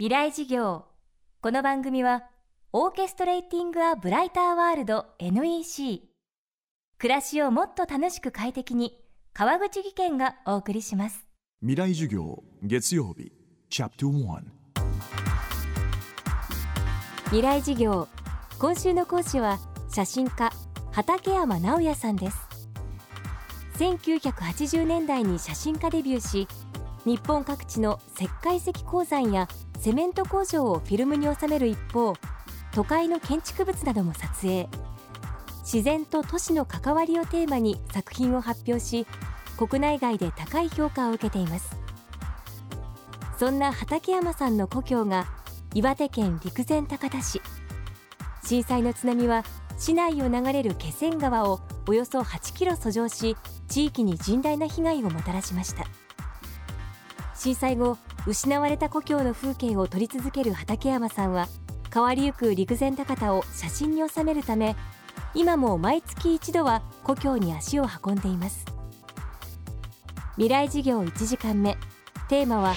未来事業。この番組はオーケストレーティング・ア・ブライター・ワールド NEC 暮らしをもっと楽しく快適に川口義賢がお送りします。未来授業月曜日チャプター未来事業。今週の講師は写真家畠山直也さんです。1980年代に写真家デビューし日本各地の石灰石鉱山やセメント工場をフィルムに収める一方都会の建築物なども撮影。自然と都市の関わりをテーマに作品を発表し国内外で高い評価を受けています。そんな畠山さんの故郷が岩手県陸前高田市。震災の津波は市内を流れる気仙川をおよそ8キロ遡上し地域に甚大な被害をもたらしました。震災後失われた故郷の風景を撮り続ける畠山さんは変わりゆく陸前高田を写真に収めるため今も毎月一度は故郷に足を運んでいます。未来事業1時間目。テーマは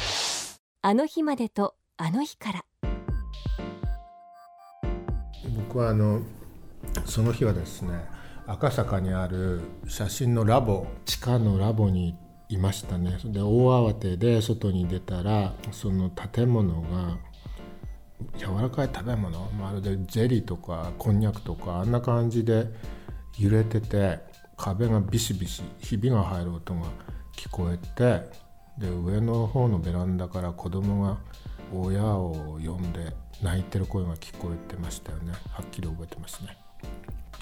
あの日までとあの日から。僕はあのその日はですね赤坂にある写真のラボ地下のラボに行いましたねで大慌てで外に出たらその建物が柔らかい食べ物まるでゼリーとかこんにゃくとかあんな感じで揺れてて壁がビシビシひびが入る音が聞こえてで上の方のベランダから子供が親を呼んで泣いてる声が聞こえてましたよねはっきり覚えてますね。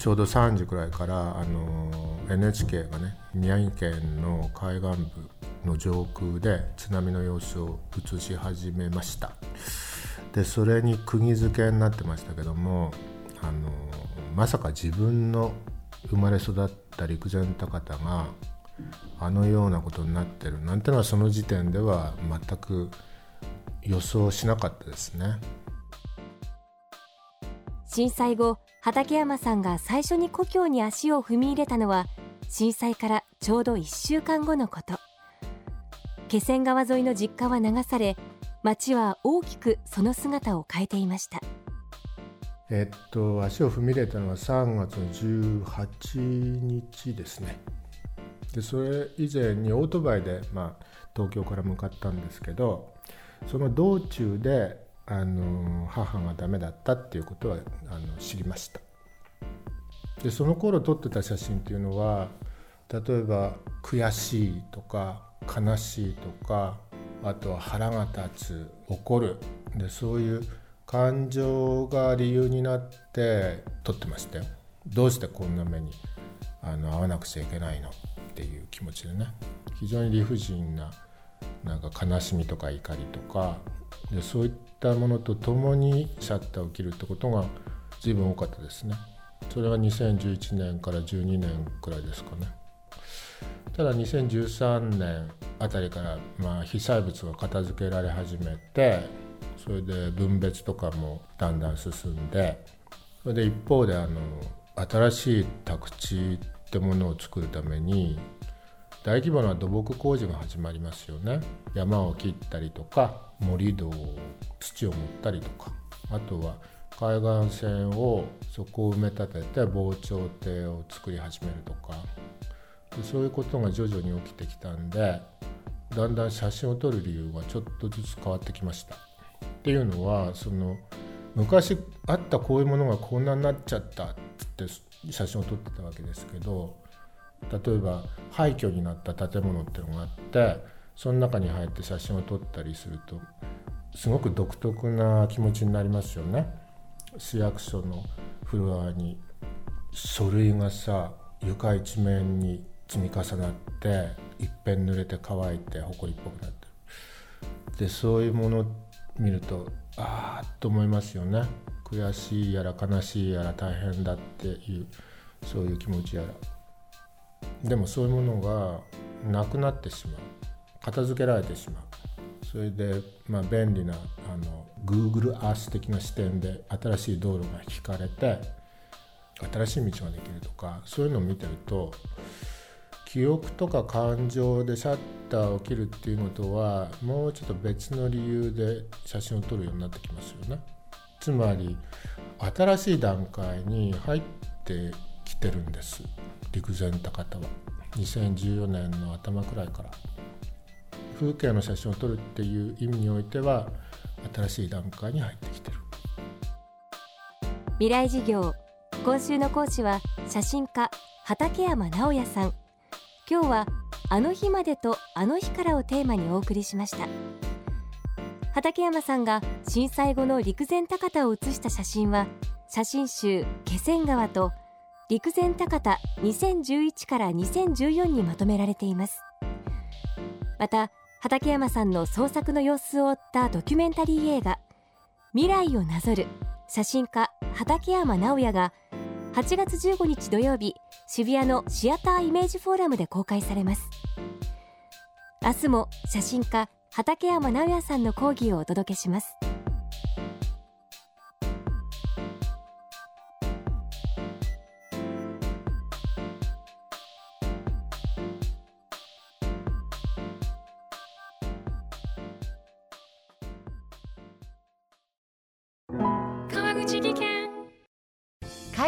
ちょうど3時くらいからあの NHK がね宮城県の海岸部の上空で津波の様子を映し始めましたでそれに釘付けになってましたけどもあのまさか自分の生まれ育った陸前高田があのようなことになってるなんてのはその時点では全く予想しなかったですね。震災後畠山さんが最初に故郷に足を踏み入れたのは震災からちょうど1週間後のこと。気仙川沿いの実家は流され町は大きくその姿を変えていました。えっと足を踏み入れたのは3月の18日ですね。でそれ以前にオートバイで、まあ、東京から向かったんですけどその道中であの母がダメだったっていうことはあの知りました。でその頃撮ってた写真っていうのは例えば悔しいとか悲しいとかあとは腹が立つ怒る。でそういう感情が理由になって撮ってましたよ。どうしてこんな目にあの会わなくちゃいけないのっていう気持ちでね。非常に理不尽ななんか悲しみとか怒りとかでそういったものとともにシャッターを切るってことが随分多かったですね。それが2011年から12年くらいですかね。ただ2013年あたりからまあ被災物が片付けられ始めてそれで分別とかもだんだん進んでそれで一方であの新しい宅地ってものを作るために大規模な土木工事が始まりますよね。山を切ったりとか盛り土を土を盛ったりとか。あとは海岸線をそこを埋め立てて防潮堤を作り始めるとか。でそういうことが徐々に起きてきたんでだんだん写真を撮る理由がちょっとずつ変わってきました。っていうのはその昔あったこういうものがこんなになっちゃったって写真を撮ってたわけですけど例えば廃墟になった建物っていうのがあってその中に入って写真を撮ったりするとすごく独特な気持ちになりますよね。市役所のフロアに書類がさ床一面に積み重なっていっぺん濡れて乾いて埃っぽくなってる。でそういうもの見るとああと思いますよね。悔しいやら悲しいやら大変だっていうそういう気持ちやら。でもそういうものがなくなってしまう片付けられてしまうそれで、まあ、便利なあの Google Earth 的な視点で新しい道路が引かれて新しい道ができるとかそういうのを見てると記憶とか感情でシャッターを切るっていうのとはもうちょっと別の理由で写真を撮るようになってきますよね。つまり新しい段階に入ってきてるんです。陸前高田は。2014年の頭くらいから。風景の写真を撮るっていう意味においては新しい段階に入ってきてる。未来事業。今週の講師は写真家畠山直也さん。今日はあの日までとあの日からをテーマにお送りしました。畠山さんが震災後の陸前高田を写した写真は写真集気仙川と陸前高田2011から2014にまとめられています。また畠山さんの創作の様子を追ったドキュメンタリー映画未来をなぞる写真家畠山直也が8月15日土曜日渋谷のシアターイメージフォーラムで公開されます。明日も写真家畠山直也さんの講義をお届けします。